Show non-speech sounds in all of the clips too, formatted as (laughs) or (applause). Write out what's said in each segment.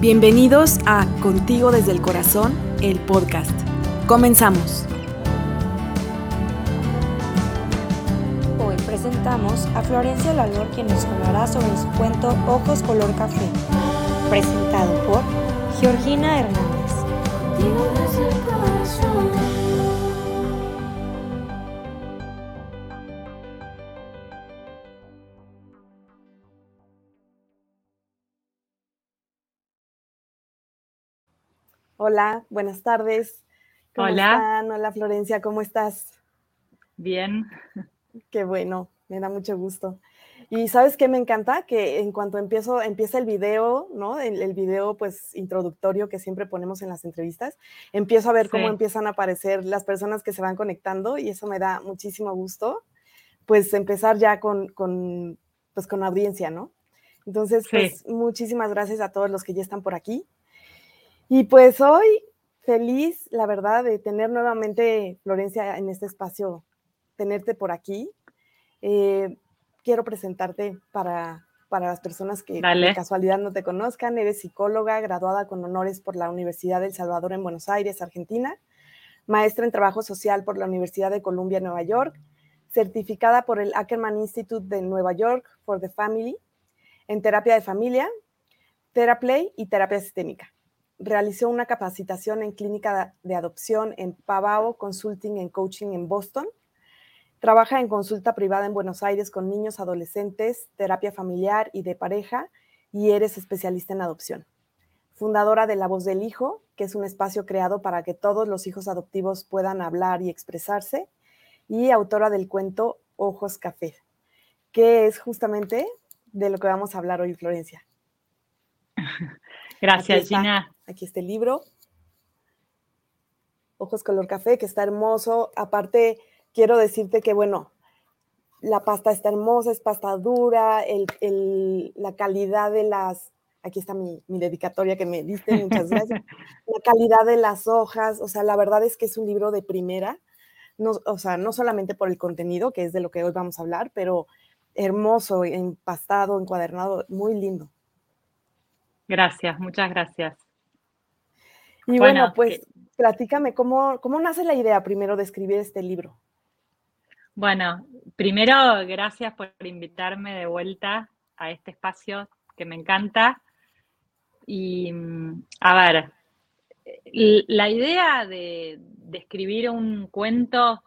Bienvenidos a Contigo desde el Corazón, el podcast. Comenzamos. Hoy presentamos a Florencia Lalor quien nos hablará sobre su cuento Ojos color café, presentado por Georgina Hernández. Hola, buenas tardes. ¿Cómo Hola. están? Hola Florencia, ¿cómo estás? Bien. Qué bueno, me da mucho gusto. Y sabes qué me encanta que en cuanto empiezo, empieza el video, ¿no? El, el video pues introductorio que siempre ponemos en las entrevistas, empiezo a ver cómo empiezan a aparecer las personas que se van conectando y eso me da muchísimo gusto, pues empezar ya con, con, pues, con audiencia, ¿no? Entonces, Sí. pues muchísimas gracias a todos los que ya están por aquí. Y pues hoy feliz, la verdad, de tener nuevamente, Florencia, en este espacio, tenerte por aquí. Eh, quiero presentarte para, para las personas que de Dale. casualidad no te conozcan. Eres psicóloga, graduada con honores por la Universidad del Salvador en Buenos Aires, Argentina, maestra en trabajo social por la Universidad de Columbia, Nueva York, certificada por el Ackerman Institute de Nueva York for the Family en terapia de familia, Theraplay y terapia sistémica. Realizó una capacitación en clínica de adopción en Pavao Consulting en Coaching en Boston. Trabaja en consulta privada en Buenos Aires con niños, adolescentes, terapia familiar y de pareja y eres especialista en adopción. Fundadora de La Voz del Hijo, que es un espacio creado para que todos los hijos adoptivos puedan hablar y expresarse. Y autora del cuento Ojos Café, que es justamente de lo que vamos a hablar hoy, Florencia. (laughs) Gracias, Aquí. Gina. Aquí está el libro. Ojos color café, que está hermoso. Aparte, quiero decirte que, bueno, la pasta está hermosa, es pasta dura, el- el- la calidad de las... Aquí está mi, mi dedicatoria que me diste, muchas gracias. (laughs) La calidad de las hojas, o sea, la verdad es que es un libro de primera. No, o sea, no solamente por el contenido, que es de lo que hoy vamos a hablar, pero hermoso, empastado, encuadernado, muy lindo. Gracias, muchas gracias. Y bueno, Bueno, pues que- platícame, ¿cómo, ¿cómo nace la idea primero de escribir este libro? Bueno, primero, gracias por invitarme de vuelta a este espacio que me encanta. Y, mm, a ver, la idea de, de escribir un cuento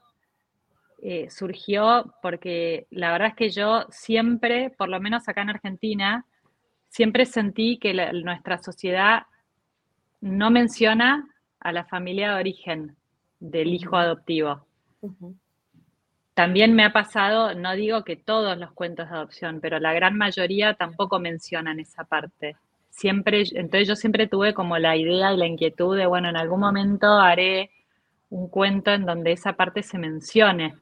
eh, surgió porque la verdad es que yo siempre, por lo menos acá en Argentina, siempre sentí que la- nuestra sociedad no menciona a la familia de origen del hijo adoptivo. También me ha pasado, no digo que todos los cuentos de adopción, pero la gran mayoría tampoco mencionan esa parte. Siempre, entonces yo siempre tuve como la idea y la inquietud de, bueno, en algún momento haré un cuento en donde esa parte se mencione,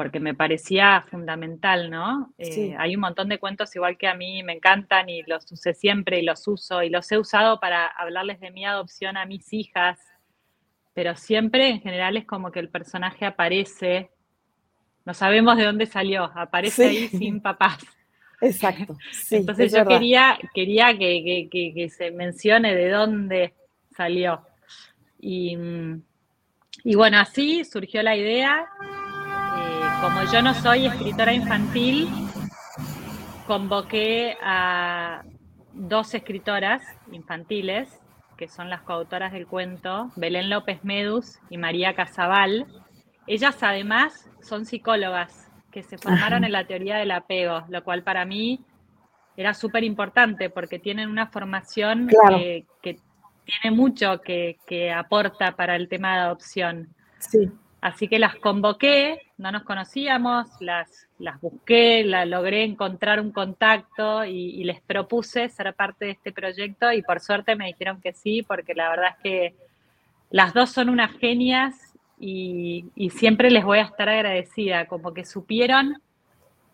porque me parecía fundamental, ¿no? Eh, Sí. hay un montón de cuentos igual que a mí me encantan y los usé siempre y los uso y los he usado para hablarles de mi adopción a mis hijas, pero siempre en general es como que el personaje aparece, no sabemos de dónde salió, aparece Sí. ahí sin papás. (laughs) Exacto, sí, Entonces es yo verdad. quería, quería que, que- que- que se mencione de dónde salió. Y, mm, y bueno, así surgió la idea. Como yo no soy escritora infantil, convoqué a dos escritoras infantiles, que son las coautoras del cuento, Belén López Medus y María Casabal. Ellas además son psicólogas que se formaron en la teoría del apego, lo cual para mí era súper importante porque tienen una formación Claro. que, que tiene mucho que, que aporta para el tema de adopción. Sí, Así que las convoqué, no nos conocíamos, las, las busqué, la, logré encontrar un contacto y, y les propuse ser parte de este proyecto y por suerte me dijeron que sí, porque la verdad es que las dos son unas genias y, y siempre les voy a estar agradecida, como que supieron,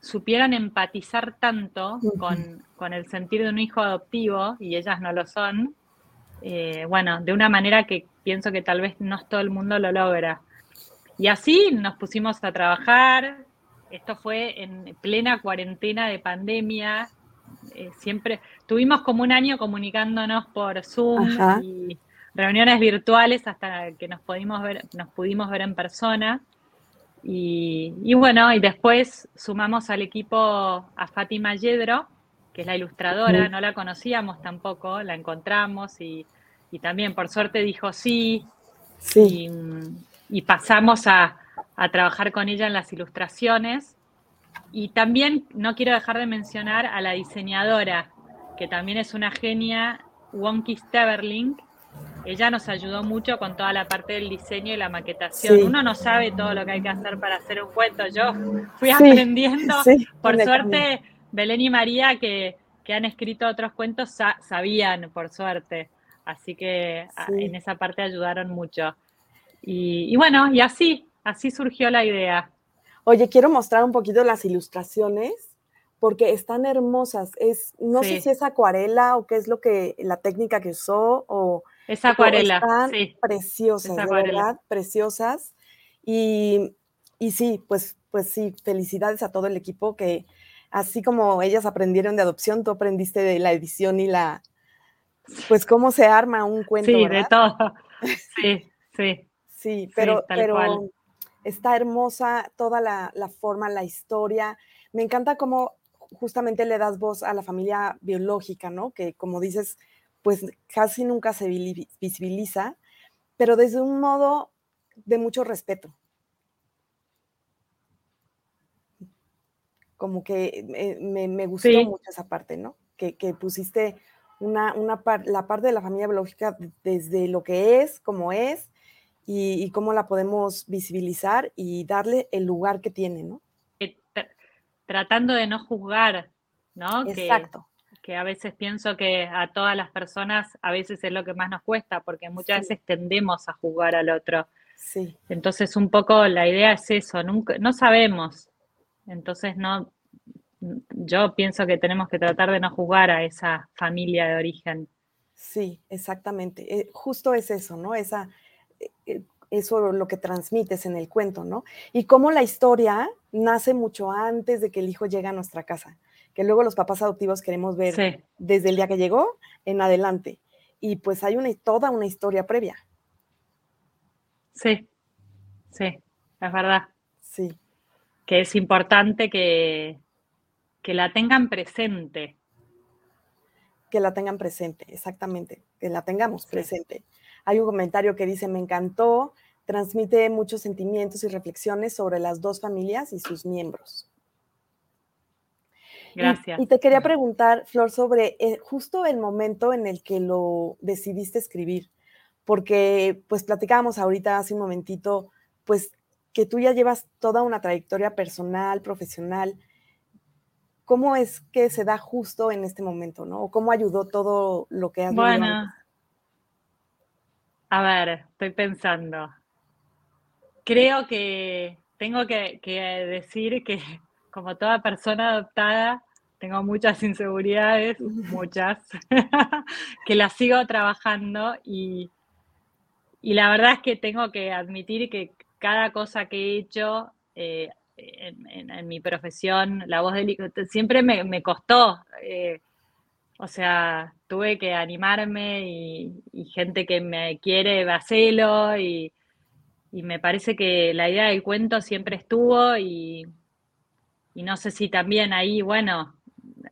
supieron empatizar tanto con, con el sentir de un hijo adoptivo y ellas no lo son, eh, bueno, de una manera que pienso que tal vez no todo el mundo lo logra. Y así nos pusimos a trabajar. Esto fue en plena cuarentena de pandemia. eh, siempre, tuvimos como un año comunicándonos por Zoom y reuniones virtuales hasta que nos pudimos ver, nos pudimos ver en persona. Y, bueno, y después sumamos al equipo a Fátima Yedro, que es la ilustradora, no la conocíamos tampoco, la encontramos y, también por suerte dijo sí. Sí. Y, pasamos a, a trabajar con ella en las ilustraciones. Y también no quiero dejar de mencionar a la diseñadora, que también es una genia, Wonky Steverling, ella nos ayudó mucho con toda la parte del diseño y la maquetación. Uno no sabe todo lo que hay que hacer para hacer un cuento. Yo fui aprendiendo. por suerte, Belén y María, que, han escrito otros cuentos, sabían, por suerte. Así que en esa parte ayudaron mucho. Y, bueno, y así, así surgió la idea. Oye, quiero mostrar un poquito las ilustraciones porque están hermosas. Es, no sé si es acuarela o qué es lo que, la técnica que usó o es acuarela. Están preciosas, de verdad, preciosas. Y, sí, pues, pues sí, felicidades a todo el equipo que así como ellas aprendieron de adopción, tú aprendiste de la edición y la, pues cómo se arma un cuento. Sí, de todo. (laughs) Sí, sí. Sí, pero, pero está hermosa toda la, la forma, la historia. Me encanta cómo justamente le das voz a la familia biológica, ¿no? Que como dices, pues casi nunca se visibiliza, pero desde un modo de mucho respeto. Como que me, gustó mucho esa parte, ¿no? Que, pusiste una, una la parte de la familia biológica desde lo que es, como es, y, cómo la podemos visibilizar y darle el lugar que tiene, ¿no? Tratando de no juzgar, ¿no? Exacto que a veces pienso que a todas las personas a veces es lo que más nos cuesta, porque muchas veces tendemos a jugar al otro. Sí. Entonces, un poco la idea es eso, nunca, no sabemos. Entonces, no, yo pienso que tenemos que tratar de no jugar a esa familia de origen. Sí, exactamente. Eh, justo es eso, ¿no? Esa, eh, eh, eso lo que transmites en el cuento, ¿no? Y cómo la historia nace mucho antes de que el hijo llegue a nuestra casa que luego los papás adoptivos queremos ver desde el día que llegó en adelante. Y pues hay una, toda una historia previa. Sí, sí, es verdad. Sí. Que es importante que, que la tengan presente. Que la tengan presente, exactamente, que la tengamos presente. Hay un comentario que dice, me encantó, transmite muchos sentimientos y reflexiones sobre las dos familias y sus miembros. Gracias. Y, te quería preguntar, Flor, sobre eh, justo el momento en el que lo decidiste escribir, porque pues platicábamos ahorita hace un momentito, pues que tú ya llevas toda una trayectoria personal, profesional. ¿Cómo es que se da justo en este momento, no? ¿O cómo ayudó todo lo que has Bueno, a ver, estoy pensando. Creo que tengo que decir que (laughs) como toda persona adoptada, tengo muchas inseguridades, (laughs) muchas, (laughs) que las sigo trabajando y, y, la verdad es que tengo que admitir que cada cosa que he hecho eh, en, mi profesión, la voz del siempre me, costó. Eh, o sea, tuve que animarme y, gente que me quiere hacerlo y, y me parece que la idea del cuento siempre estuvo y, y no sé si también ahí, bueno,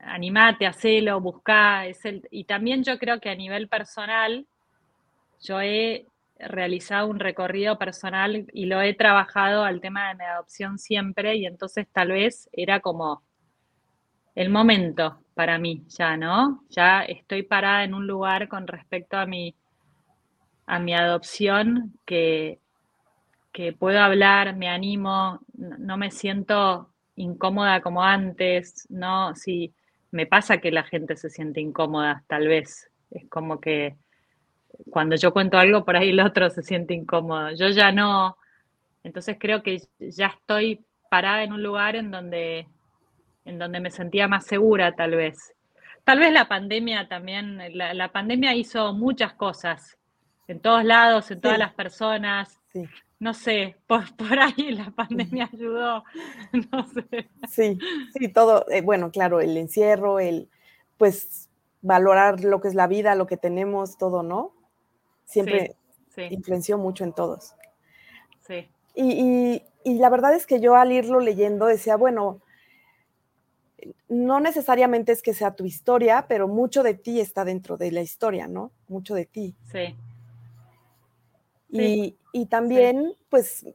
animate, hacelo, buscá. Es el, y también yo creo que a nivel personal, yo he realizado un recorrido personal y lo he trabajado al tema de mi adopción siempre y entonces tal vez era como el momento para mí ya, ¿no? Ya estoy parada en un lugar con respecto a mi, a mi adopción que, que puedo hablar, me animo, no me siento incómoda como antes, ¿no? Si, me pasa que la gente se siente incómoda, tal vez. Es como que cuando yo cuento algo, por ahí el otro se siente incómodo. Yo ya no. Entonces creo que ya estoy parada en un lugar en donde, en donde me sentía más segura, tal vez. Tal vez la pandemia también, la, pandemia hizo muchas cosas en todos lados, en todas las personas. Sí no sé, por, (laughs) por ahí la pandemia ayudó, (laughs) no sé. Sí, sí, todo, eh, bueno, claro, el encierro, el, pues valorar lo que es la vida, lo que tenemos, todo, ¿no? Siempre influenció mucho en todos. Sí. Y, la verdad es que yo al irlo leyendo decía, bueno, no necesariamente es que sea tu historia, pero mucho de ti está dentro de la historia, ¿no? Mucho de ti. Sí. Y, y también, pues,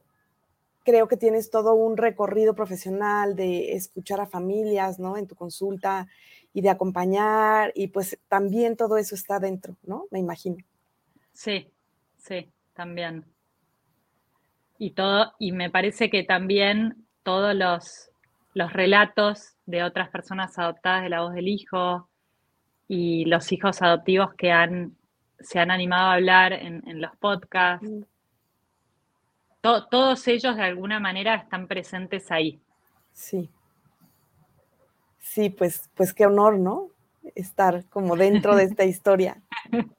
creo que tienes todo un recorrido profesional de escuchar a familias, ¿no? En tu consulta y de acompañar, y pues también todo eso está dentro, ¿no? Me imagino. Sí, sí, también. Y todo, y me parece que también todos los, los relatos de otras personas adoptadas de la voz del hijo y los hijos adoptivos que han, se han animado a hablar en, en los podcasts, mm todos ellos de alguna manera están presentes ahí. Sí. Sí, pues, pues qué honor, ¿no? Estar como dentro de esta (laughs) historia. (laughs)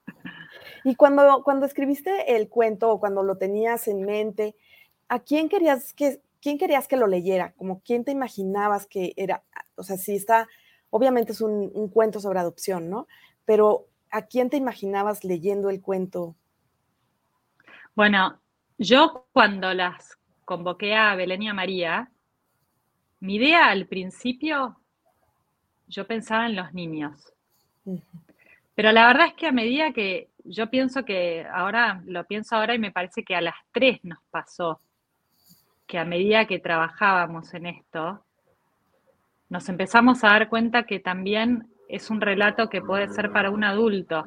Y cuando, cuando escribiste el cuento o cuando lo tenías en mente, ¿a quién querías que, quién querías que lo leyera? Como quién te imaginabas que era, o sea, si está, obviamente es un, un cuento sobre adopción, ¿no? Pero ¿a quién te imaginabas leyendo el cuento? Bueno, yo cuando las convoqué a Belén y a María, mi idea al principio, yo pensaba en los niños. Pero la verdad es que a medida que yo pienso que ahora, lo pienso ahora y me parece que a las tres nos pasó, que a medida que trabajábamos en esto, nos empezamos a dar cuenta que también es un relato que puede ser para un adulto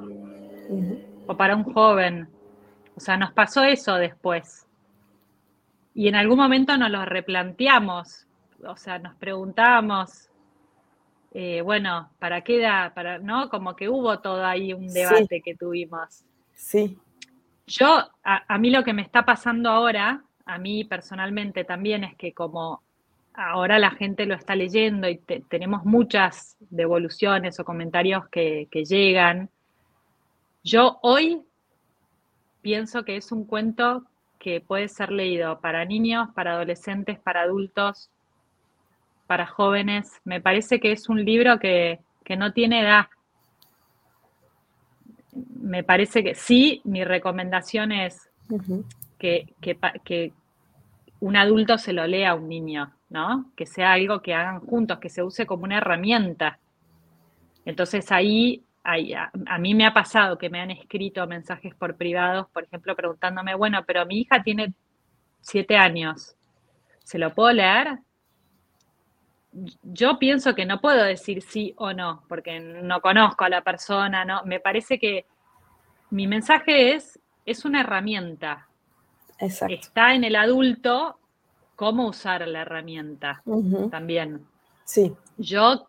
o para un joven o sea, nos pasó eso después. Y en algún momento nos lo replanteamos. O sea, nos preguntábamos, eh, bueno, ¿para qué da? Para, ¿No? Como que hubo todo ahí un debate que tuvimos. Sí. Yo, a, mí lo que me está pasando ahora, a mí personalmente también, es que como ahora la gente lo está leyendo y tenemos muchas devoluciones o comentarios que, que llegan, yo hoy pienso que es un cuento que puede ser leído para niños, para adolescentes, para adultos, para jóvenes. Me parece que es un libro que, no tiene edad. Me parece que sí, mi recomendación es que, que, un adulto se lo lea a un niño, ¿no? Que sea algo que hagan juntos, que se use como una herramienta. Entonces ahí a, mí me ha pasado que me han escrito mensajes por privados, por ejemplo, preguntándome, bueno, pero mi hija tiene siete años, ¿se lo puedo leer? Yo pienso que no puedo decir sí o no, porque no conozco a la persona, ¿no? Me parece que mi mensaje es, es una herramienta. Está en el adulto cómo usar la herramienta también. Sí. Yo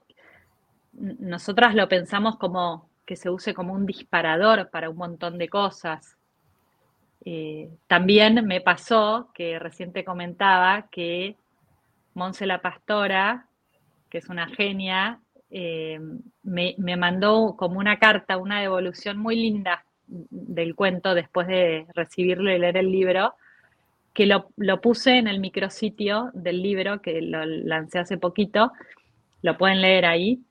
nosotras lo pensamos como que se use como un disparador para un montón de cosas. Eh, también me pasó que recién te comentaba que Monse la Pastora, que es una genia, eh, me, mandó como una carta, una devolución muy linda del cuento después de recibirlo y leer el libro, que lo, lo puse en el micrositio del libro, que lo lancé hace poquito, lo pueden leer ahí,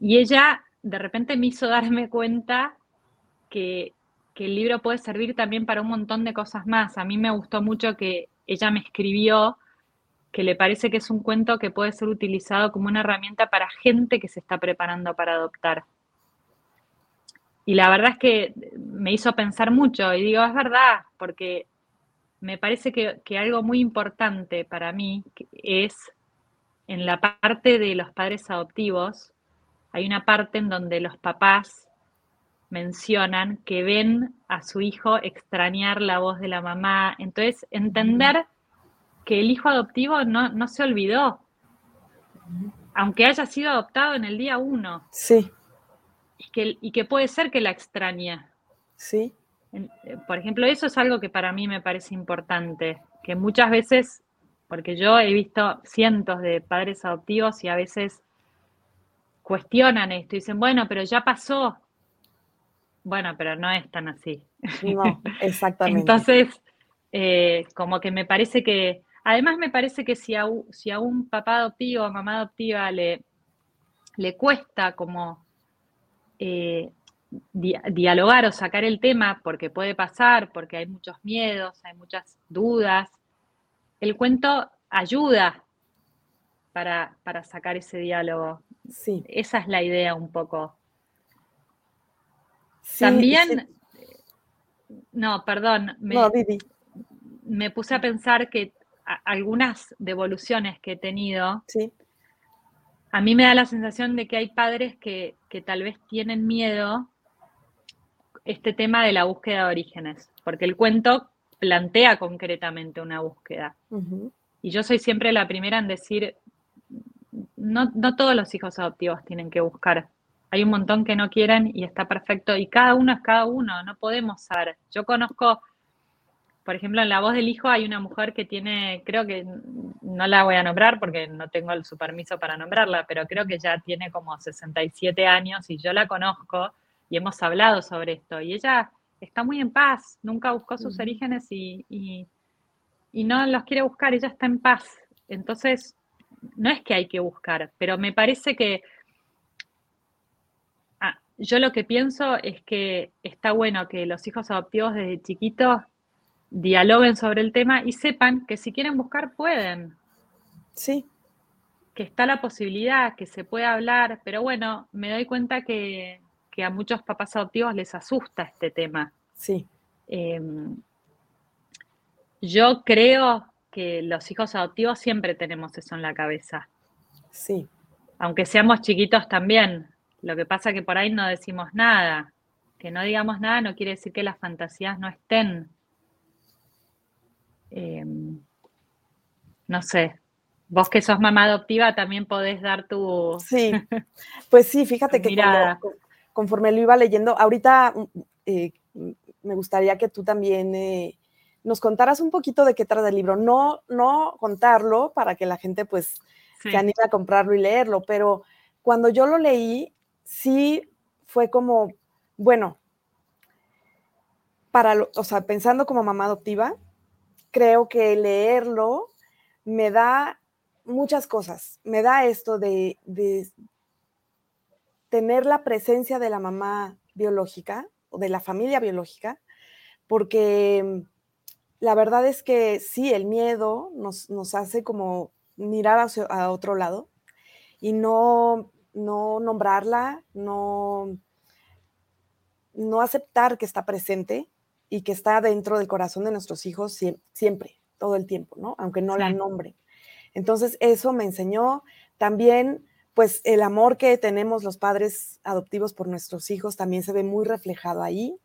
y ella de repente me hizo darme cuenta que, el libro puede servir también para un montón de cosas más. A mí me gustó mucho que ella me escribió que le parece que es un cuento que puede ser utilizado como una herramienta para gente que se está preparando para adoptar. Y la verdad es que me hizo pensar mucho y digo, es verdad, porque me parece que, que algo muy importante para mí es en la parte de los padres adoptivos, hay una parte en donde los papás mencionan que ven a su hijo extrañar la voz de la mamá. Entonces, entender que el hijo adoptivo no, se olvidó, aunque haya sido adoptado en el día uno. Sí. Y que, y que puede ser que la extrañe. Sí. Eh, por ejemplo, eso es algo que para mí me parece importante, que muchas veces, porque yo he visto cientos de padres adoptivos y a veces cuestionan esto y dicen, bueno, pero ya pasó. Bueno, pero no es tan así. No, (laughs) exactamente. Entonces, eh, como que me parece que, además me parece que si a, si a un papá adoptivo o mamá adoptiva le, le cuesta como eh, dialogar o sacar el tema, porque puede pasar, porque hay muchos miedos, hay muchas dudas, el cuento ayuda para, sacar ese diálogo. Sí. Esa es la idea un poco. También, no, perdón, me, me, puse a pensar que algunas devoluciones que he tenido, sí. a mí me da la sensación de que hay padres que, tal vez tienen miedo este tema de la búsqueda de orígenes, porque el cuento plantea concretamente una búsqueda. Y yo soy siempre la primera en decir, no, no todos los hijos adoptivos tienen que buscar. Hay un montón que no quieren y está perfecto. Y cada uno es cada uno, no podemos saber. Yo conozco, por ejemplo, en La Voz del Hijo hay una mujer que tiene, creo que no la voy a nombrar porque no tengo su permiso para nombrarla, pero creo que ya tiene como 67 años y yo la conozco y hemos hablado sobre esto. Y ella está muy en paz, nunca buscó sus orígenes y, y no los quiere buscar, ella está en paz. Entonces, no es que hay que buscar, pero me parece que ah, yo lo que pienso es que está bueno que los hijos adoptivos desde chiquitos dialoguen sobre el tema y sepan que si quieren buscar pueden. Sí. Que está la posibilidad, que se puede hablar, pero bueno, me doy cuenta que, a muchos papás adoptivos les asusta este tema. Sí. Em, yo creo que los hijos adoptivos siempre tenemos eso en la cabeza. Sí. Aunque seamos chiquitos también. Lo que pasa es que por ahí no decimos nada. Que no digamos nada no quiere decir que las fantasías no estén. Em, no sé. Vos que sos mamá adoptiva también podés dar tu... Sí, (laughs) pues sí, fíjate que conforme lo iba leyendo, ahorita eh, me gustaría que tú también eh, nos contaras un poquito de qué trata el libro. No, no contarlo para que la gente pues se anime a comprarlo y leerlo, pero cuando yo lo leí, sí fue como, bueno, para, o sea, pensando como mamá adoptiva, creo que leerlo me da muchas cosas. Me da esto de, de tener la presencia de la mamá biológica o de la familia biológica, porque la verdad es que sí, el miedo nos, hace como mirar hacia, a otro lado y no, no nombrarla, no, no aceptar que está presente y que está dentro del corazón de nuestros hijos siempre, todo el tiempo, ¿no? Aunque no la nombre. Entonces, eso me enseñó también, pues, el amor que tenemos los padres adoptivos por nuestros hijos también se ve muy reflejado ahí.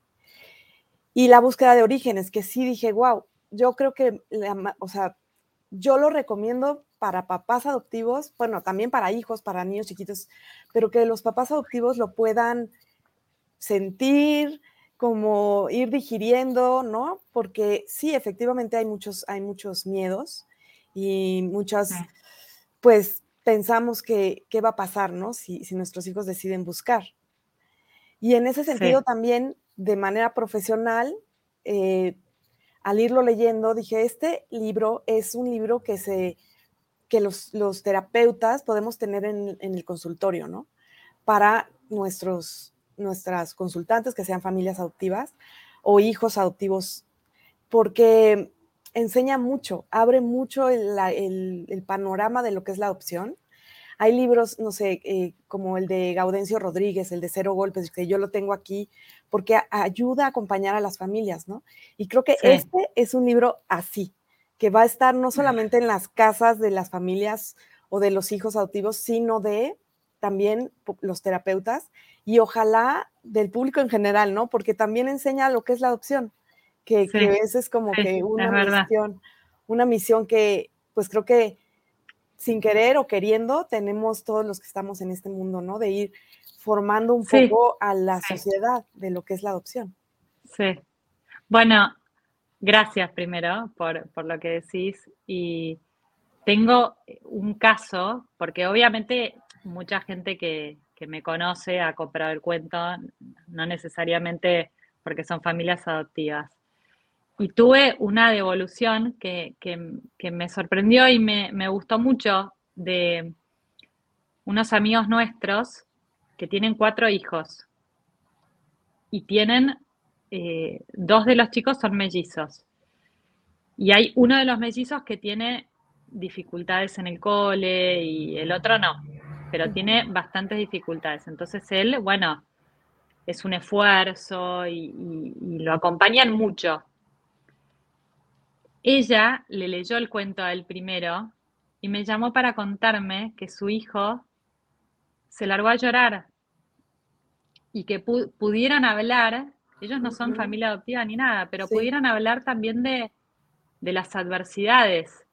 Y la búsqueda de orígenes, que sí dije, wow, yo creo que, o sea, yo lo recomiendo para papás adoptivos, bueno, también para hijos, para niños chiquitos, pero que los papás adoptivos lo puedan sentir, como ir digiriendo, ¿no? Porque sí, efectivamente hay muchos, hay muchos miedos y muchas, pues pensamos que qué va a pasar, ¿no? Si, si, nuestros hijos deciden buscar. Y en ese sentido también de manera profesional, eh, al irlo leyendo, dije, este libro es un libro que, se, que los, terapeutas podemos tener en, el consultorio, ¿no? Para nuestros, nuestras consultantes que sean familias adoptivas o hijos adoptivos, porque enseña mucho, abre mucho el panorama de lo que es la adopción hay libros, no sé, eh, como el de Gaudencio Rodríguez, el de Cero Golpes, que yo lo tengo aquí, porque ayuda a acompañar a las familias, ¿no? Y creo que este es un libro así, que va a estar no solamente en las casas de las familias o de los hijos adoptivos, sino de también los terapeutas y ojalá del público en general, ¿no? Porque también enseña lo que es la adopción, que, que es como que una misión, una misión que pues creo que sin querer o queriendo, tenemos todos los que estamos en este mundo, ¿no? De ir formando un poco a la sociedad de lo que es la adopción. Sí. Bueno, gracias primero por, lo que decís. Y tengo un caso, porque obviamente mucha gente que, que me conoce ha comprado el cuento, no necesariamente porque son familias adoptivas. Y tuve una devolución que, me sorprendió y me, gustó mucho de unos amigos nuestros que tienen cuatro hijos. y tienen, eh, dos de los chicos son mellizos. Y hay uno de los mellizos que tiene dificultades en el cole y el otro no, pero tiene bastantes dificultades. Entonces él, bueno, es un esfuerzo y, lo acompañan mucho. Ella le leyó el cuento a él primero y me llamó para contarme que su hijo se largó a llorar y que pudieran hablar, ellos no son familia adoptiva ni nada, pero pudieran hablar también de, las adversidades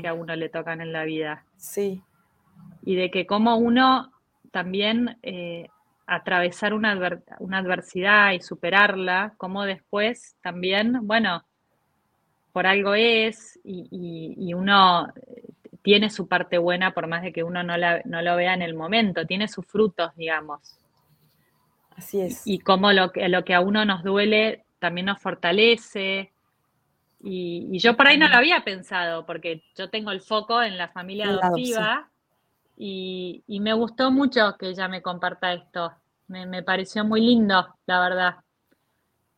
que a uno le tocan en la vida. Sí. Y de que como uno también eh, atravesar una, adversidad y superarla, como después también, bueno, por algo es y, uno tiene su parte buena por más de que uno no, lo vea en el momento, tiene sus frutos, digamos. Así es. Y como lo, lo que a uno nos duele también nos fortalece. Y, yo por ahí no lo había pensado, porque yo tengo el foco en la familia adoptiva. Y, me gustó mucho que ella me comparta esto. Me, pareció muy lindo, la verdad.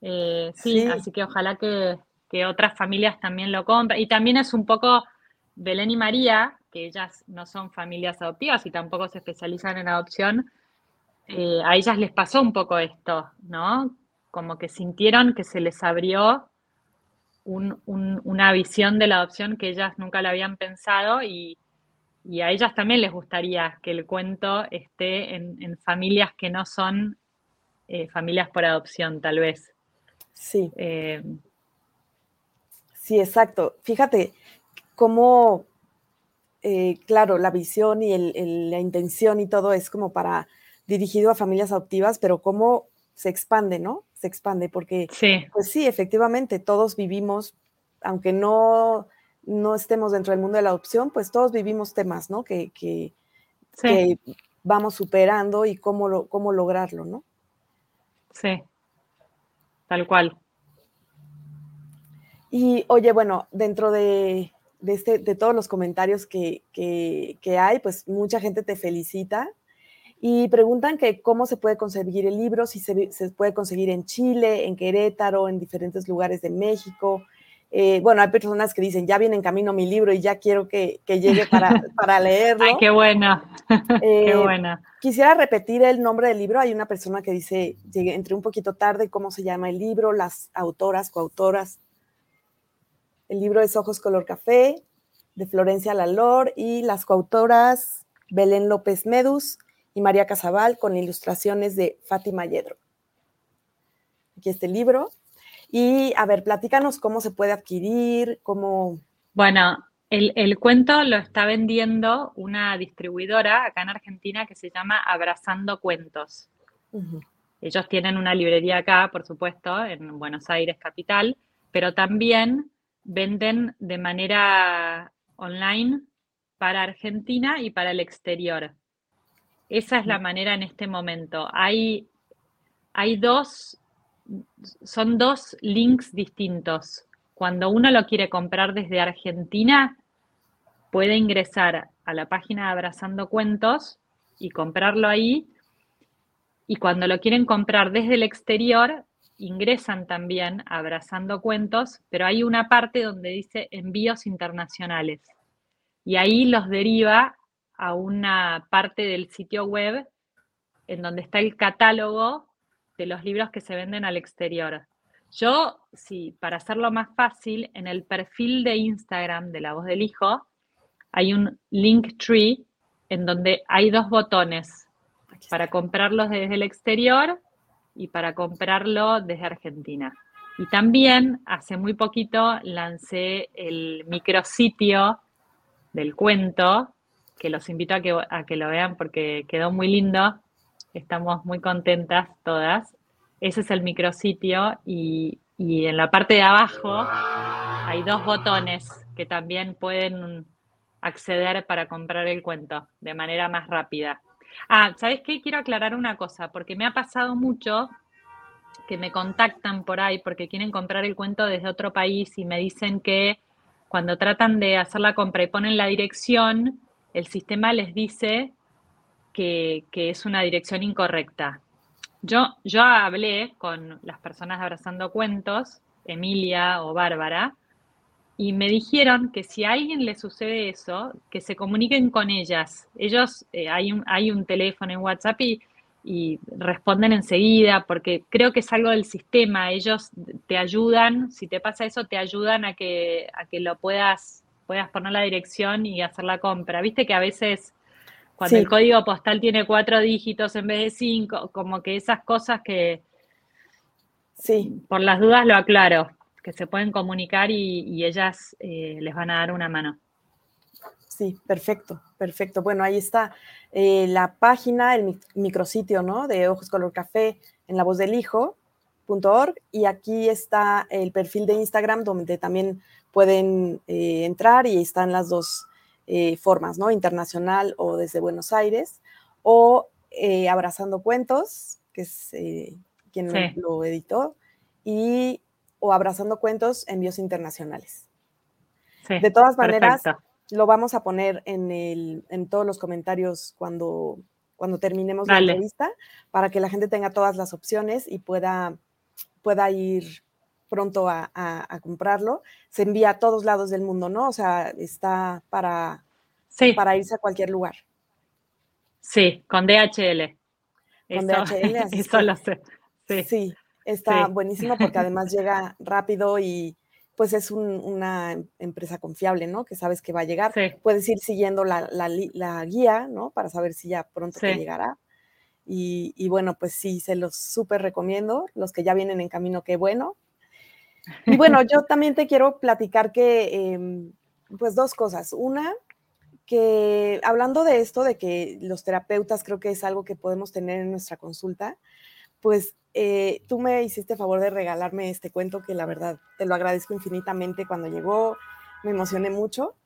Eh, sí, así que ojalá que, otras familias también lo compren. Y también es un poco Belén y María, que ellas no son familias adoptivas y tampoco se especializan en adopción. Eh, a ellas les pasó un poco esto, ¿no? Como que sintieron que se les abrió una visión de la adopción que ellas nunca la habían pensado y, y a ellas también les gustaría que el cuento esté en, familias que no son eh, familias por adopción, tal vez. Sí. Eh, sí, exacto. Fíjate cómo, eh, claro, la visión y la intención y todo es como para dirigido a familias adoptivas, pero cómo se expande, ¿no? Se expande porque, sí. pues sí, efectivamente, todos vivimos, aunque no no estemos dentro del mundo de la adopción, pues todos vivimos temas, ¿no? Que, que, vamos superando y cómo, lo, cómo lograrlo, ¿no? Sí, tal cual. Y oye, bueno, dentro de, este, de todos los comentarios que, que, hay, pues mucha gente te felicita y preguntan que cómo se puede conseguir el libro, si se, se puede conseguir en Chile, en Querétaro, en diferentes lugares de México, eh, bueno, hay personas que dicen, ya viene en camino mi libro y ya quiero que, llegue para, (laughs) para, leerlo. Ay, qué buena, (laughs) qué eh, buena. Quisiera repetir el nombre del libro. Hay una persona que dice, llegué, entré un poquito tarde, cómo se llama el libro, las autoras, coautoras. El libro es Ojos Color Café, de Florencia Lalor, y las coautoras Belén López Medus y María Casabal, con ilustraciones de Fátima Yedro. Aquí está el libro. Y a ver, platícanos cómo se puede adquirir, cómo... Bueno, el, cuento lo está vendiendo una distribuidora acá en Argentina que se llama Abrazando Cuentos. Ellos tienen una librería acá, por supuesto, en Buenos Aires capital, pero también venden de manera online para Argentina y para el exterior. Esa es la manera en este momento. Hay, hay dos son dos links distintos. Cuando uno lo quiere comprar desde Argentina, puede ingresar a la página de Abrazando Cuentos y comprarlo ahí. Y cuando lo quieren comprar desde el exterior, ingresan también a Abrazando Cuentos, pero hay una parte donde dice envíos internacionales. Y ahí los deriva a una parte del sitio web en donde está el catálogo de los libros que se venden al exterior. Yo, sí, para hacerlo más fácil, en el perfil de Instagram de La Voz del Hijo hay un link tree en donde hay dos botones para comprarlos desde el exterior y para comprarlo desde Argentina. Y también hace muy poquito lancé el micrositio del cuento, que los invito a que, a que lo vean porque quedó muy lindo, Estamos muy contentas todas. Ese es el micrositio y, y en la parte de abajo hay dos botones que también pueden acceder para comprar el cuento de manera más rápida. Ah, ¿sabes qué? Quiero aclarar una cosa, porque me ha pasado mucho que me contactan por ahí porque quieren comprar el cuento desde otro país y me dicen que cuando tratan de hacer la compra y ponen la dirección, el sistema les dice que, es una dirección incorrecta. Yo, yo hablé con las personas abrazando cuentos, Emilia o Bárbara, y me dijeron que si a alguien le sucede eso, que se comuniquen con ellas. Ellos, eh, hay, un, hay un teléfono en WhatsApp y, y, responden enseguida, porque creo que es algo del sistema. Ellos te ayudan, si te pasa eso, te ayudan a que, a que lo puedas, puedas poner la dirección y hacer la compra. Viste que a veces cuando el código postal tiene cuatro dígitos en vez de cinco, como que esas cosas que, sí. por las dudas lo aclaro, que se pueden comunicar y, ellas eh, les van a dar una mano. Sí, perfecto, perfecto. Bueno, ahí está eh, la página, el micrositio, ¿no? De Ojos Color Café en la voz del hijo.org y aquí está el perfil de Instagram donde también pueden eh, entrar y están las dos eh, formas, ¿no? Internacional o desde Buenos Aires, o eh, Abrazando Cuentos, que es quien lo, editó, y o Abrazando Cuentos, Envíos Internacionales. de todas maneras, lo vamos a poner en, el, en todos los comentarios cuando, cuando terminemos la entrevista, para que la gente tenga todas las opciones y pueda, pueda ir pronto a, comprarlo. Se envía a todos lados del mundo, ¿no? O sea, está para, para irse a cualquier lugar. Sí, con DHL. Con DHL, así (laughs) eso lo sé. Sí, está buenísimo porque además llega rápido y pues es una empresa confiable, ¿no? Que sabes que va a llegar. Puedes ir siguiendo la, guía, ¿no? Para saber si ya pronto te llegará. Y, bueno, pues sí, se los súper recomiendo. Los que ya vienen en camino, qué bueno. Y bueno, (laughs) yo también te quiero platicar que, em, pues dos cosas. Una, que hablando de esto, de que los terapeutas creo que es algo que podemos tener en nuestra consulta, pues eh, tú me hiciste favor de regalarme este cuento que la verdad te lo agradezco infinitamente cuando llegó, me emocioné mucho.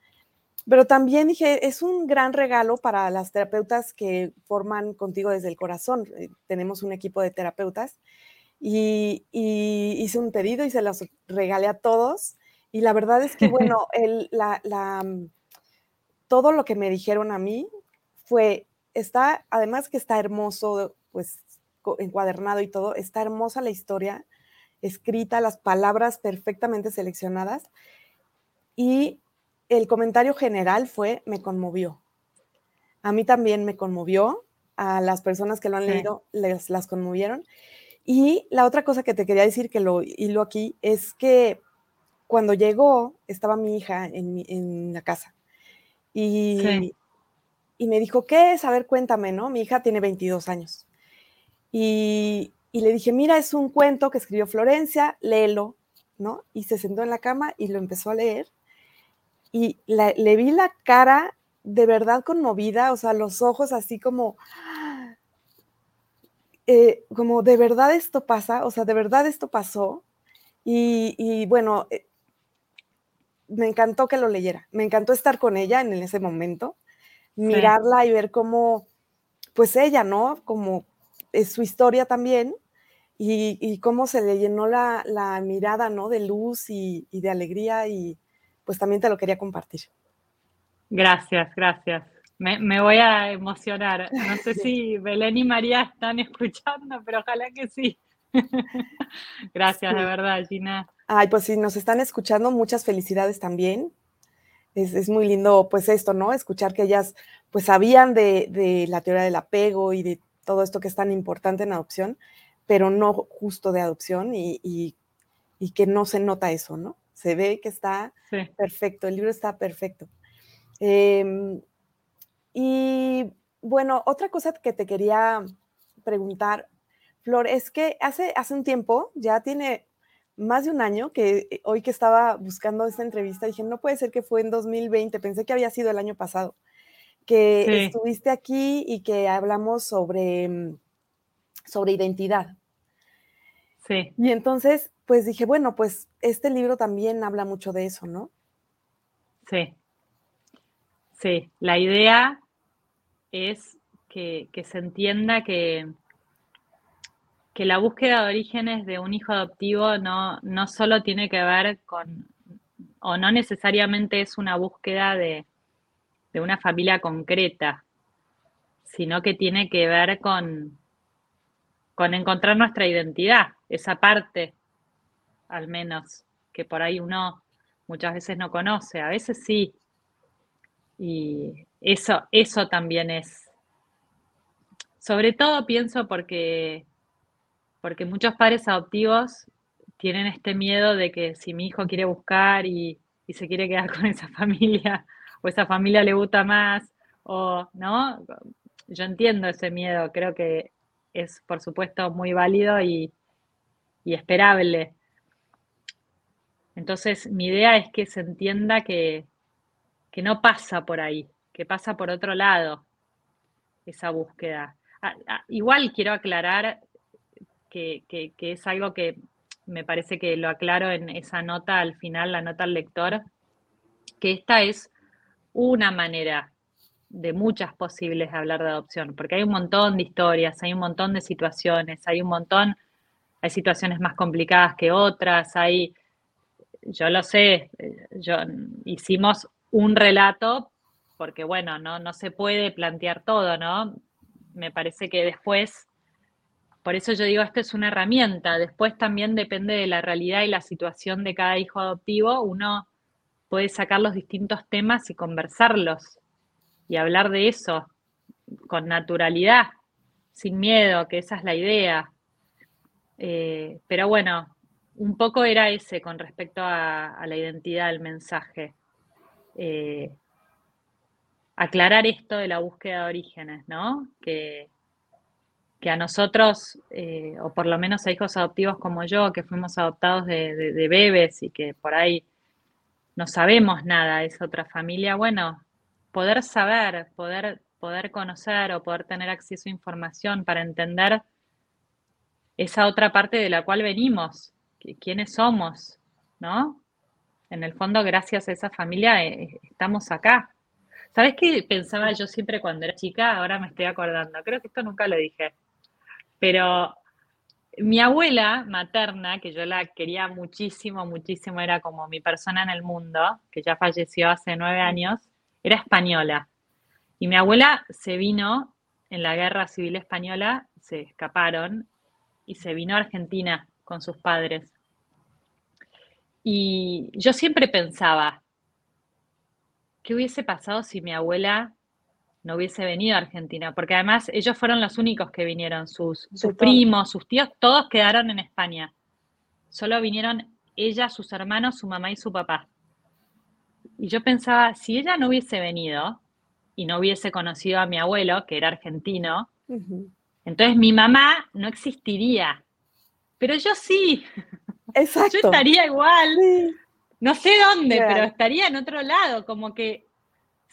Pero también dije, es un gran regalo para las terapeutas que forman contigo desde el corazón. Eh, tenemos un equipo de terapeutas y, hice un pedido y se los regalé a todos. Y la verdad es que, (laughs) bueno, el, la, todo lo que me dijeron a mí fue, está, además que está hermoso, pues encuadernado y todo, está hermosa la historia, escrita, las palabras perfectamente seleccionadas. Y el comentario general fue, me conmovió. A mí también me conmovió, a las personas que lo han leído les, las conmovieron. Y la otra cosa que te quería decir, que lo hilo aquí, es que cuando llegó, estaba mi hija en, en la casa y, y me dijo, ¿qué es? A ver, cuéntame, ¿no? Mi hija tiene 22 años. Y, y le dije, mira, es un cuento que escribió Florencia, léelo, ¿no? Y se sentó en la cama y lo empezó a leer. Y le vi la cara de verdad conmovida, o sea, los ojos así como, eh, como de verdad esto pasa, o sea, de verdad esto pasó. Y, y bueno, eh, me encantó que lo leyera, me encantó estar con ella en ese momento, mirarla y ver cómo, pues ella, ¿no? Como es su historia también y, cómo se le llenó la, mirada, ¿no? De luz y, de alegría y pues también te lo quería compartir. Gracias, gracias. Me, me, voy a emocionar. No sé (laughs) si Belén y María están escuchando, pero ojalá que sí. (laughs) gracias, de verdad, Gina. Ay, pues si nos están escuchando, muchas felicidades también. Es, muy lindo, pues esto, ¿no? Escuchar que ellas, pues sabían de, la teoría del apego y de todo esto que es tan importante en adopción, pero no justo de adopción y, que no se nota eso, ¿no? Se ve que está perfecto, el libro está perfecto. Em, y bueno, otra cosa que te quería preguntar, Flor, es que hace, hace un tiempo, ya tiene más de un año que eh, hoy que estaba buscando esta entrevista, dije, no puede ser que fue en 2020, pensé que había sido el año pasado, que estuviste aquí y que hablamos sobre, mm, sobre identidad. Sí. Y entonces, pues dije, bueno, pues este libro también habla mucho de eso, ¿no? Sí. Sí, la idea es que se entienda que, que la búsqueda de orígenes de un hijo adoptivo no, no solo tiene que ver con, o no necesariamente es una búsqueda de, una familia concreta, sino que tiene que ver con, con encontrar nuestra identidad, esa parte, al menos, que por ahí uno muchas veces no conoce, a veces sí. Y eso, eso también es. Sobre todo pienso porque, porque muchos padres adoptivos tienen este miedo de que si mi hijo quiere buscar y, y se quiere quedar (laughs) con esa familia, o esa familia le gusta más, o no, yo entiendo ese miedo, creo que es por supuesto muy válido y, esperable. Entonces, mi idea es que se entienda que, no pasa por ahí, que pasa por otro lado esa búsqueda. Ah, ah, igual quiero aclarar que, es algo que me parece que lo aclaro en esa nota al final, la nota al lector, que esta es una manera de muchas posibles de hablar de adopción, porque hay un montón de historias, hay un montón de situaciones, hay un montón, hay situaciones más complicadas que otras, hay, yo lo sé, yo, hicimos un relato, porque bueno, no, no se puede plantear todo, ¿no? Me parece que después, por eso yo digo, esto es una herramienta, después también depende de la realidad y la situación de cada hijo adoptivo, uno puede sacar los distintos temas y conversarlos y hablar de eso con naturalidad, sin miedo, que esa es la idea. Eh, pero bueno, un poco era ese con respecto a, la identidad del mensaje. Eh, aclarar esto de la búsqueda de orígenes, ¿no? Que, que a nosotros, eh, o por lo menos a hijos adoptivos como yo, que fuimos adoptados de bebés y que por ahí no sabemos nada, es otra familia, bueno, poder saber, poder, poder conocer o poder tener acceso a información para entender esa otra parte de la cual venimos, quiénes somos, ¿no? En el fondo, gracias a esa familia, eh, estamos acá. ¿Sabes qué pensaba yo siempre cuando era chica? Ahora me estoy acordando, creo que esto nunca lo dije, pero mi abuela materna, que yo la quería muchísimo, muchísimo, era como mi persona en el mundo, que ya falleció hace nueve años, era española. Y mi abuela se vino en la guerra civil española, se escaparon y se vino a Argentina con sus padres. Y yo siempre pensaba, ¿qué hubiese pasado si mi abuela no hubiese venido a Argentina? Porque además ellos fueron los únicos que vinieron, sus, sus primos, sus tíos, todos quedaron en España. Solo vinieron ella, sus hermanos, su mamá y su papá. Y yo pensaba, si ella no hubiese venido y no hubiese conocido a mi abuelo, que era argentino, entonces mi mamá no existiría. Pero yo sí. (laughs) Exacto. Yo estaría igual. No sé dónde, pero estaría en otro lado. Como que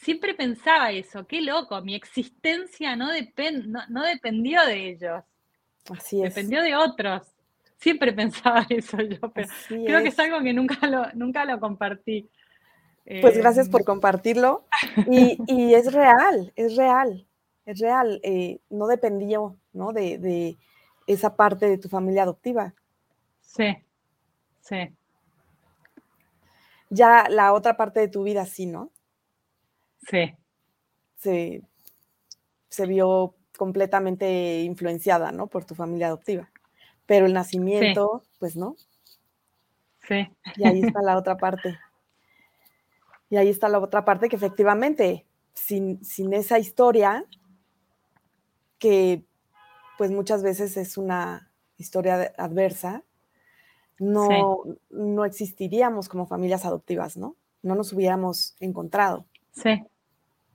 siempre pensaba eso. Qué loco. Mi existencia no, no, dependió de ellos. Así es. Dependió de otros. Siempre (laughs) pensaba eso yo, pero creo que es algo que nunca lo, nunca lo compartí. Pues gracias por compartirlo. Y, es real, es real, es real. Eh, no dependió ¿no? De, esa parte de tu familia adoptiva. Sí, sí. Ya la otra parte de tu vida sí, ¿no? Sí. Se, se vio completamente influenciada, ¿no? Por tu familia adoptiva. Pero el nacimiento, pues no. Sí. Y ahí está la otra parte. Y ahí está la otra parte que efectivamente, sin, esa historia, que pues muchas veces es una historia adversa, no, no existiríamos como familias adoptivas, ¿no? No nos hubiéramos encontrado. Sí,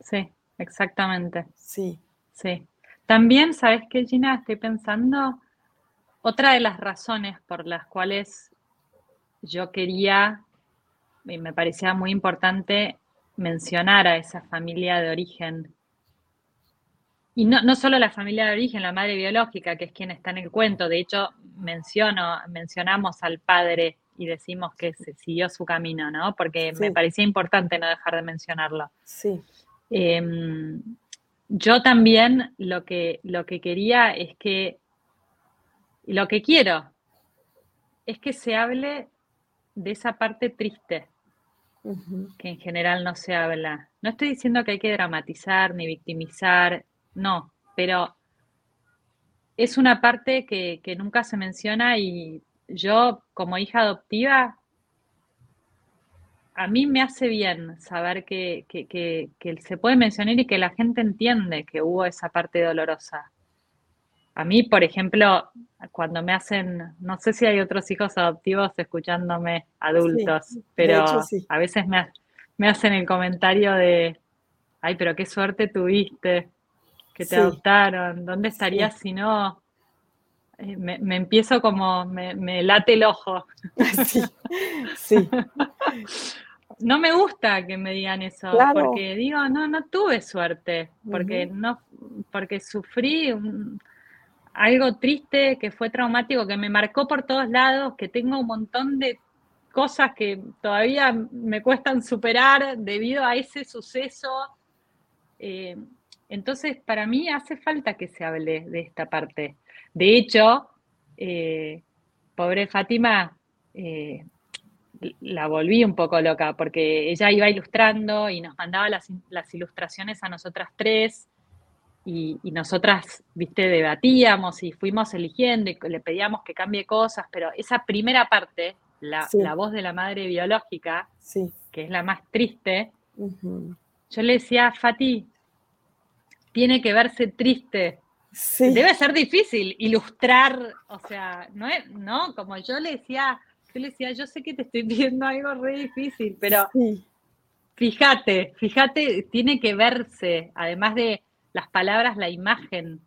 sí, exactamente. Sí. Sí. También, ¿sabes qué, Gina? Estoy pensando, otra de las razones por las cuales yo quería me parecía muy importante mencionar a esa familia de origen. Y no, no solo la familia de origen, la madre biológica, que es quien está en el cuento. De hecho, menciono, mencionamos al padre y decimos que se siguió su camino, ¿no? Porque me parecía importante no dejar de mencionarlo. Sí. Em, yo también lo que, lo que quería es que, lo que quiero, es que se hable de esa parte triste que en general no se habla. No estoy diciendo que hay que dramatizar ni victimizar, no, pero es una parte que, nunca se menciona y yo como hija adoptiva, a mí me hace bien saber que, que, se puede mencionar y que la gente entiende que hubo esa parte dolorosa. A mí, por ejemplo, cuando me hacen, no sé si hay otros hijos adoptivos escuchándome adultos, pero a veces me, me, hacen el comentario de, ay, pero qué suerte tuviste, que te adoptaron, ¿dónde estarías si no? Eh, me, empiezo como, me, late el ojo. (laughs) Sí, sí. no me gusta que me digan eso, porque digo, no, no tuve suerte, porque no, porque sufrí algo triste, que fue traumático, que me marcó por todos lados, que tengo un montón de cosas que todavía me cuestan superar debido a ese suceso. Eh, entonces, para mí hace falta que se hable de esta parte. De hecho, eh, pobre Fátima, eh, la volví un poco loca porque ella iba ilustrando y nos mandaba las, ilustraciones a nosotras tres y, nosotras, viste, debatíamos y fuimos eligiendo y le pedíamos que cambie cosas, pero esa primera parte, la, voz de la madre biológica, que es la más triste, yo le decía, Fati, tiene que verse triste. Debe ser difícil ilustrar, o sea, no, es, ¿no? Como yo le decía, yo le decía, yo sé que te estoy (laughs) pidiendo algo re difícil, pero fíjate, fíjate, tiene que verse, además de las palabras, la imagen.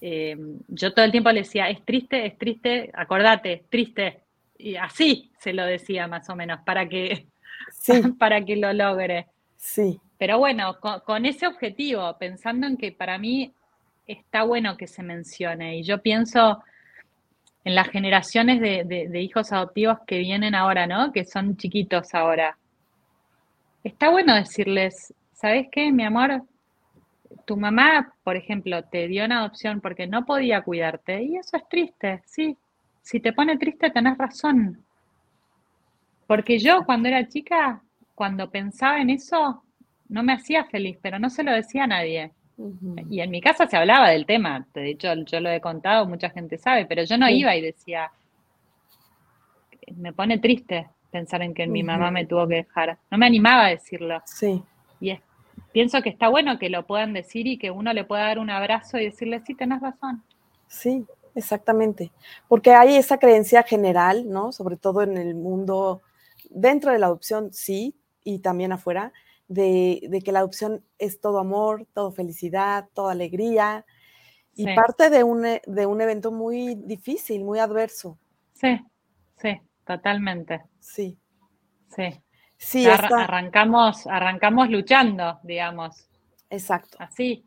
Eh, yo todo el tiempo le decía, es triste, es triste, acordate, es triste. Y así se lo decía más o menos, para que, (laughs) para que lo logre. Sí. Pero bueno, con, ese objetivo, pensando en que para mí está bueno que se mencione. Y yo pienso en las generaciones de, hijos adoptivos que vienen ahora, ¿no? Que son chiquitos ahora. Está bueno decirles, ¿sabes qué, mi amor? Tu mamá, por ejemplo, te dio una adopción porque no podía cuidarte y eso es triste, sí. Si te pone triste, tenés razón. Porque yo cuando era chica, cuando pensaba en eso, no me hacía feliz, pero no se lo decía a nadie. Y en mi casa se hablaba del tema, de hecho yo lo he contado, mucha gente sabe, pero yo no iba y decía, me pone triste pensar en que mi mamá me tuvo que dejar. No me animaba a decirlo. Sí. Y pienso que está bueno que lo puedan decir y que uno le pueda dar un abrazo y decirle, sí, tenés razón. Sí, exactamente. Porque hay esa creencia general, ¿no? Sobre todo en el mundo, dentro de la adopción, sí, y también afuera, de, que la adopción es todo amor, todo felicidad, toda alegría y parte de un, e, de un evento muy difícil, muy adverso. Sí, sí, totalmente. Sí. Sí. Sí, arrancamos, arrancamos luchando, digamos. Exacto. Así.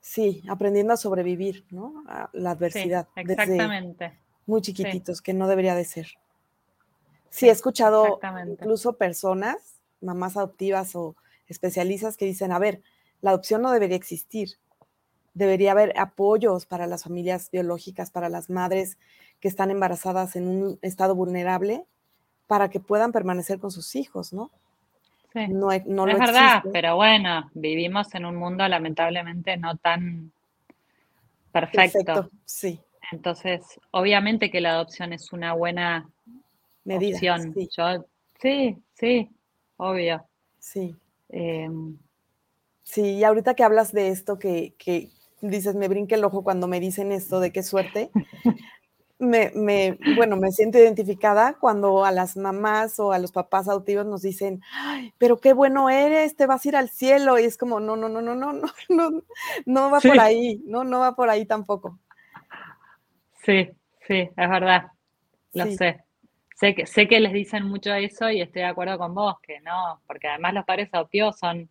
Sí, aprendiendo a sobrevivir, ¿no? A la adversidad. exactamente. muy chiquititos, que no debería de ser. Sí, he escuchado incluso personas mamás adoptivas o especialistas que dicen, a ver, la adopción no debería existir. Debería haber apoyos para las familias biológicas, para las madres que están embarazadas en un estado vulnerable, para que puedan permanecer con sus hijos, ¿no? Sí. No, es verdad, pero bueno, vivimos en un mundo lamentablemente no tan perfecto. Sí. Entonces, obviamente que la adopción es una buena Medida, opción. Sí. Yo, sí, sí, obvio. Sí. Em, sí, y ahorita que hablas de esto, que, dices, me brinque el ojo cuando me dicen esto de qué suerte, (laughs) me, me, bueno, me siento identificada cuando a las mamás o a los papás adoptivos nos dicen, Ay, pero qué bueno eres, te vas a ir al cielo. Y es como, no, no, no, no, no, no, (laughs) no, no va por ahí, no, no va por ahí tampoco. Sí, sí, es verdad, lo sé. Sé que, sé que les dicen mucho eso y estoy de acuerdo con vos, que no, porque además los padres adoptivos son,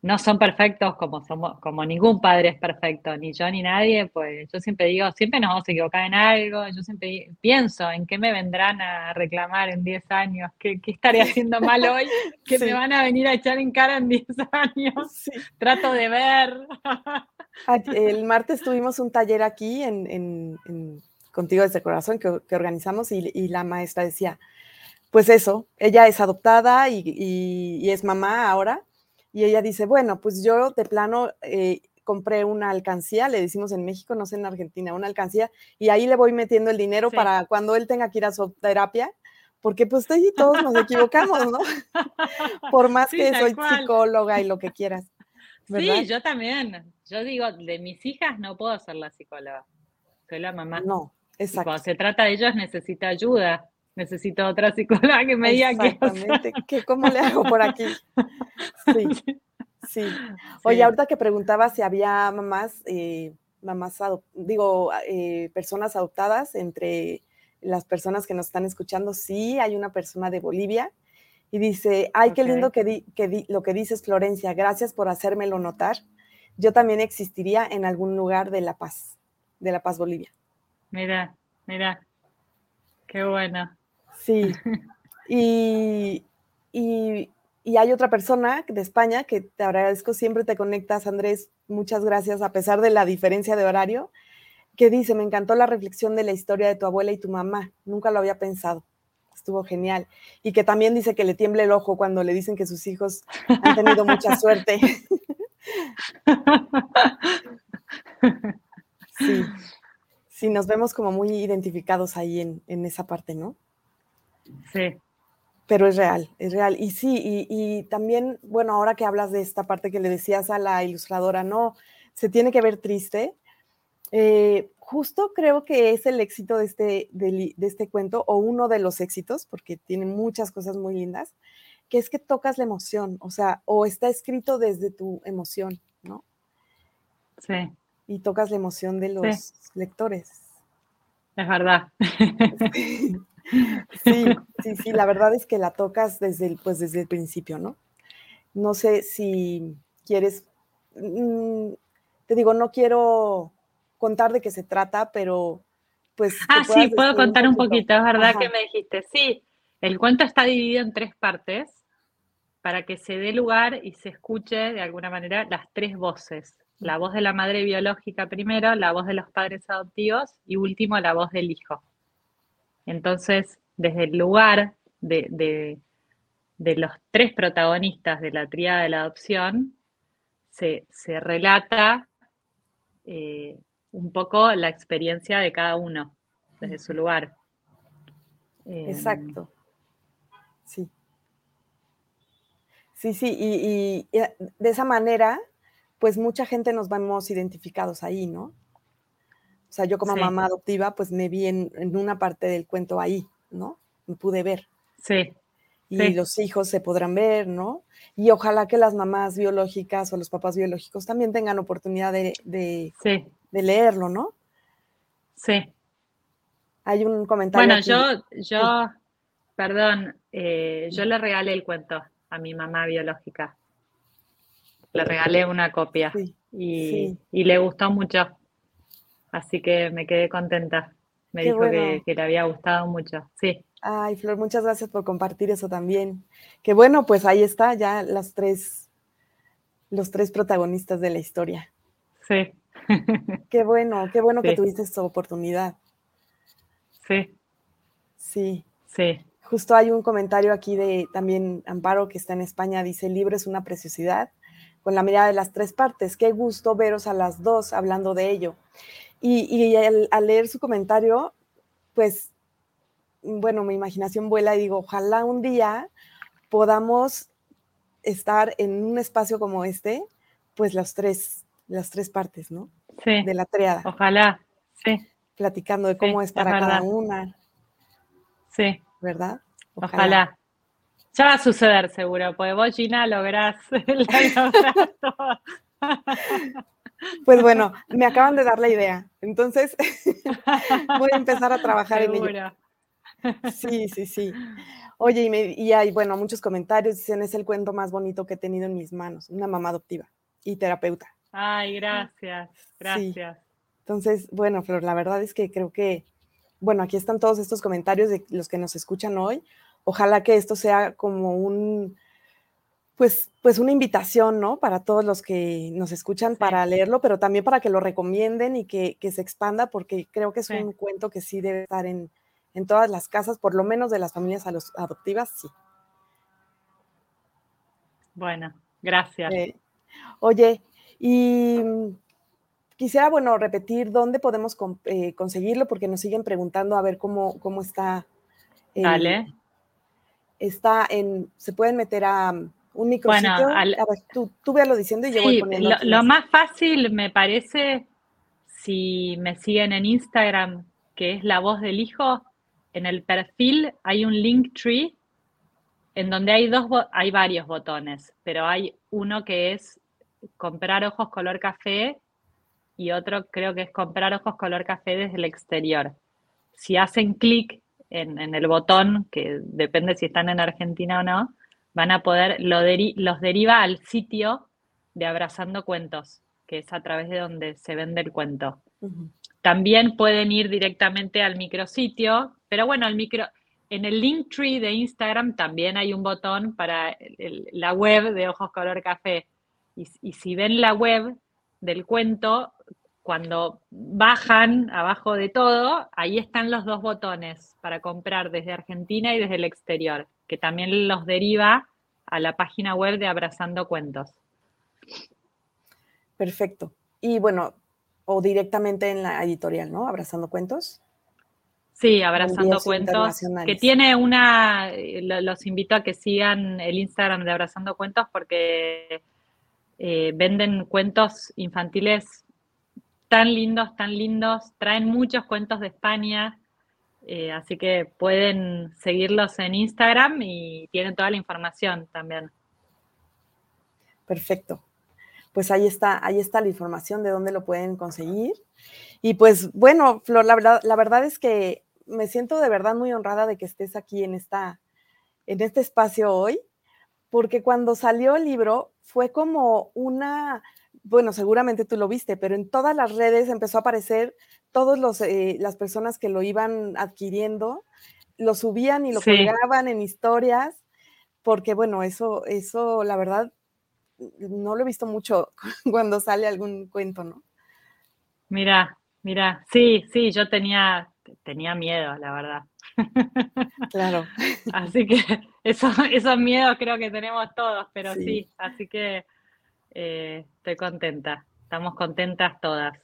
no son perfectos como somos, como ningún padre es perfecto, ni yo ni nadie, pues yo siempre digo, siempre nos vamos a equivocar en algo, yo siempre pienso en qué me vendrán a reclamar en 10 años, qué, estaré haciendo mal hoy, (laughs) que me van a venir a echar en cara en 10 años, trato de ver. El martes tuvimos un taller aquí en contigo desde el corazón que, organizamos y, la maestra decía, pues eso, ella es adoptada y, es mamá ahora y ella dice, bueno, pues yo de plano, eh, compré una alcancía, le decimos en México, no sé en Argentina, una alcancía, y ahí le voy metiendo el dinero para cuando él tenga que ir a su terapia, porque pues todos nos equivocamos, ¿no? (laughs) Por más que soy psicóloga y lo que quieras. Sí, yo también. Yo digo, de mis hijas no puedo ser la psicóloga. Soy la mamá. No, exacto. cuando se trata de ellos necesita ayuda. Necesito otra psicóloga que me diga Exactamente. ¿Cómo le hago por aquí? (laughs) Sí. Sí. Oye, ahorita que preguntaba si había mamás, eh, mamás, digo, eh, personas adoptadas entre las personas que nos están escuchando, sí, hay una persona de Bolivia y dice, ay, qué lindo que, lo que dices, Florencia, gracias por hacérmelo notar. Yo también existiría en algún lugar de La Paz, de La Paz, Bolivia. Mira, mira, qué bueno. Sí, (laughs) y, y, y hay otra persona de España que te agradezco, siempre te conectas, Andrés, muchas gracias, a pesar de la diferencia de horario que dice, me encantó la reflexión de la historia de tu abuela y tu mamá, nunca lo había pensado, estuvo genial. Y que también dice que le tiemble el ojo cuando le dicen que sus hijos han tenido mucha (laughs) suerte. (laughs) sí, sí, nos vemos como muy identificados ahí en, esa parte, ¿no? Sí. Pero es real, es real. Y sí, y, y también, bueno, ahora que hablas de esta parte que le decías a la ilustradora, no, se tiene que ver triste, eh, justo creo que es el éxito de este, de, este cuento, o uno de los éxitos, porque tiene muchas cosas muy lindas, que es que tocas la emoción, o sea, o está escrito desde tu emoción, ¿no? Sí. Y tocas la emoción de los lectores. Es verdad. (laughs) Sí, sí, sí, la verdad es que la tocas desde el, pues desde el principio, ¿no? No sé si quieres, mm, te digo, no quiero contar de qué se trata, pero pues... Ah, sí, puedo contar un poquito, es verdad que me dijiste. Sí, el cuento está dividido en tres partes para que se dé lugar y se escuche de alguna manera las tres voces. La voz de la madre biológica primero, la voz de los padres adoptivos y último la voz del hijo. Entonces, desde el lugar de, de, los tres protagonistas de la tríada de la adopción, se, se relata eh, un poco la experiencia de cada uno desde su lugar. Em, Exacto. Sí. Sí, sí, y, eh, de esa manera, pues mucha gente nos vamos identificados ahí, ¿no? O sea, yo como mamá adoptiva, pues me vi en, una parte del cuento ahí, ¿no? Me pude ver. Sí. Y los hijos se podrán ver, ¿no? Y ojalá que las mamás biológicas o los papás biológicos también tengan oportunidad de, de, de leerlo, ¿no? Sí. Hay un comentario. Bueno, yo, yo, perdón, eh, yo le regalé el cuento a mi mamá biológica. Le regalé una copia y, le gustó mucho. Así que me quedé contenta. Me dijo que, que, le había gustado mucho. Sí. Ay, Flor, muchas gracias por compartir eso también. Que bueno, pues ahí está ya las tres, los tres protagonistas de la historia. Sí. (laughs) Qué bueno, qué bueno que tuviste esta oportunidad. Sí. Sí. Sí. Justo hay un comentario aquí de también Amparo que está en España, dice, el libro es una preciosidad con la mirada de las tres partes. Qué gusto veros a las dos hablando de ello. Y, al, leer su comentario, pues, bueno, mi imaginación vuela y digo, ojalá un día podamos estar en un espacio como este, pues los tres las tres partes, ¿no? Sí. De la triada. Ojalá, sí. Platicando de cómo es para cada una. Sí. ¿Verdad? Ojalá. Ya va a suceder seguro, porque vos, Gina, lográs, (laughs) Pues bueno, me acaban de dar la idea. Entonces, (laughs) voy a empezar a trabajar en ello. Sí, sí, sí. Oye, y, me, y, hay, bueno, muchos comentarios. Dicen, es el cuento más bonito que he tenido en mis manos. Una mamá adoptiva y terapeuta. Ay, gracias, gracias. Entonces, bueno, Flor, la verdad es que creo que, bueno, aquí están todos estos comentarios de los que nos escuchan hoy. Ojalá que esto sea como un, pues, pues una invitación, ¿no? Para todos los que nos escuchan para leerlo, pero también para que lo recomienden y que, se expanda, porque creo que es un cuento que sí debe estar en, todas las casas, por lo menos de las familias adoptivas, sí. Bueno, gracias. Eh, oye, Y quisiera, bueno, repetir dónde podemos eh, conseguirlo, porque nos siguen preguntando a ver cómo, cómo está. Dale. Está en, se pueden meter a un micrositio. Bueno, tú, tú véalo diciendo y yo voy poniendo. Lo, lo más fácil me parece, si me siguen en Instagram, que es La Voz del Hijo, en el perfil hay un link tree en donde hay dos hay varios botones, pero hay uno que es comprar ojos color café y otro creo que es comprar ojos color café desde el exterior. Si hacen clic en, el botón, que depende si están en Argentina o no, van a poder, lo los deriva al sitio de Abrazando Cuentos, que es a través de donde se vende el cuento. También pueden ir directamente al micrositio, pero bueno, el micro, en el link tree de Instagram también hay un botón para la web de Ojos Color Café. Y, y, si ven la web del cuento, cuando bajan abajo de todo, ahí están los dos botones para comprar desde Argentina y desde el exterior, que también los deriva a la página web de Abrazando Cuentos. Perfecto. Y bueno, o directamente en la editorial, ¿no? Abrazando Cuentos. Sí, Abrazando Cuentos, que tiene una, los invito a que sigan el Instagram de Abrazando Cuentos porque eh, venden cuentos infantiles tan lindos, tan lindos, traen muchos cuentos de España, eh, así que pueden seguirlos en Instagram y tienen toda la información también. Perfecto pues ahí está, ahí está la información de dónde lo pueden conseguir. Y pues bueno, Flor, la verdad, la verdad es que me siento de verdad muy honrada de que estés aquí en, esta, en este espacio hoy, porque cuando salió el libro fue como una, bueno, seguramente tú lo viste, pero en todas las redes empezó a aparecer todas eh, las personas que lo iban adquiriendo, lo subían y lo colgaban en historias, porque bueno, eso, eso la verdad no lo he visto mucho (laughs) cuando sale algún cuento, ¿no? Mira, mira, sí, sí, yo tenía, tenía miedo, la verdad. (laughs) Claro. así que eso, esos miedos creo que tenemos todos, pero sí, así que eh, estoy contenta, estamos contentas todas.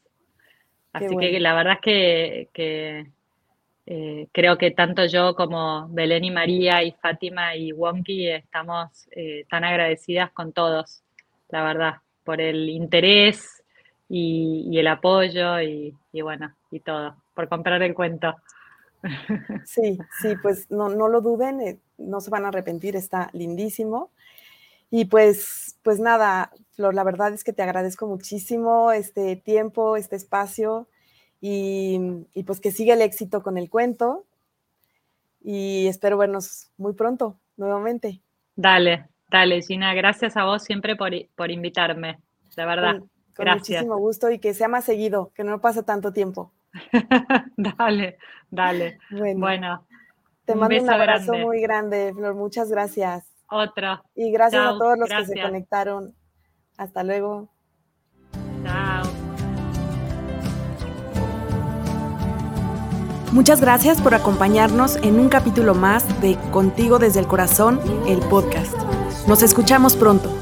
Así que la verdad es que, eh, creo que tanto yo como Belén y María y Fátima y Wonky estamos eh, tan agradecidas con todos, la verdad, por el interés y, el apoyo y, bueno, y todo, por comprar el cuento. (laughs) Sí, sí, pues no, no lo duden, no se van a arrepentir, está lindísimo. Y pues, pues nada, Flor, la verdad es que te agradezco muchísimo este tiempo, este espacio y, pues que siga el éxito con el cuento y espero vernos muy pronto nuevamente. Dale, dale, Gina, gracias a vos siempre por, invitarme, de verdad. Con, muchísimo gusto y que sea más seguido, que no pase tanto tiempo. (laughs) dale, dale. Bueno, te mando un abrazo muy grande, Flor, muchas gracias. Otro. Y gracias a todos los que se conectaron. Hasta luego. Muchas gracias por acompañarnos en un capítulo más de Contigo desde el Corazón, el podcast. Nos escuchamos pronto.